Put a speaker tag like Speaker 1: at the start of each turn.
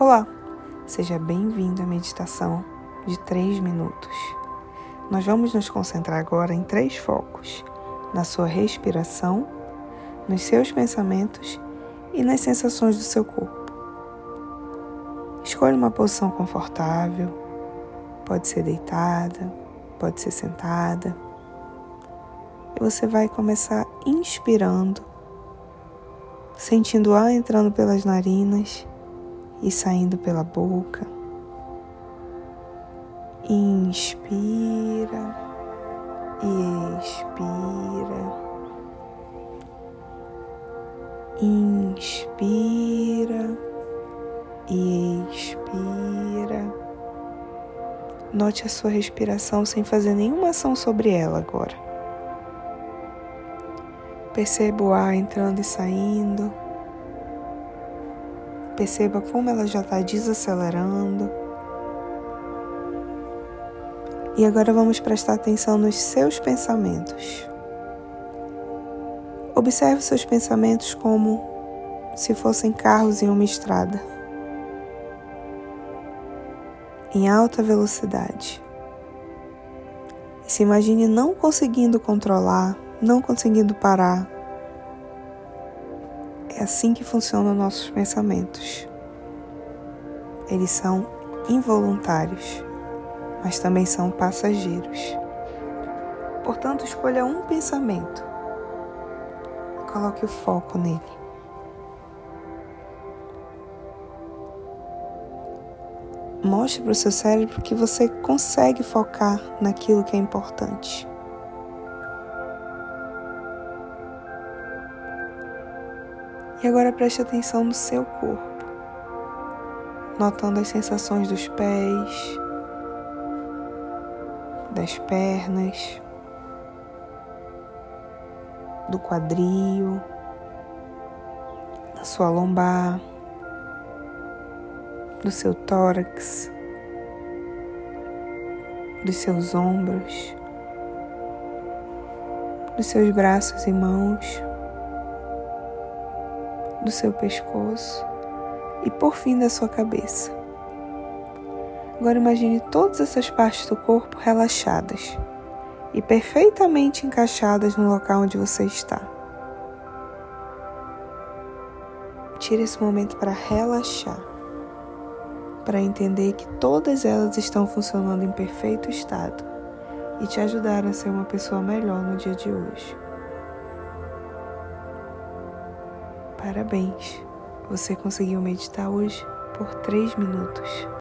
Speaker 1: Olá, seja bem-vindo à meditação de 3 minutos. Nós vamos nos concentrar agora em três focos: na sua respiração, nos seus pensamentos e nas sensações do seu corpo. Escolha uma posição confortável, pode ser deitada, pode ser sentada. E você vai começar inspirando, sentindo o ar entrando pelas narinas e saindo pela boca. Inspira e expira. Inspira e expira. Note a sua respiração sem fazer nenhuma ação sobre ela agora. Perceba o ar entrando e saindo. Perceba como ela já está desacelerando. E agora vamos prestar atenção nos seus pensamentos. Observe seus pensamentos como se fossem carros em uma estrada, em alta velocidade. E se imagine não conseguindo controlar, não conseguindo parar é assim que funcionam nossos pensamentos. Eles são involuntários, mas também são passageiros. Portanto, escolha um pensamento e coloque o foco nele. Mostre para o seu cérebro que você consegue focar naquilo que é importante. E agora preste atenção no seu corpo, notando as sensações dos pés, das pernas, do quadril, da sua lombar, do seu tórax, dos seus ombros, dos seus braços e mãos do seu pescoço e por fim da sua cabeça. Agora imagine todas essas partes do corpo relaxadas e perfeitamente encaixadas no local onde você está. Tire esse momento para relaxar, para entender que todas elas estão funcionando em perfeito estado e te ajudar a ser uma pessoa melhor no dia de hoje. Parabéns! Você conseguiu meditar hoje por três minutos.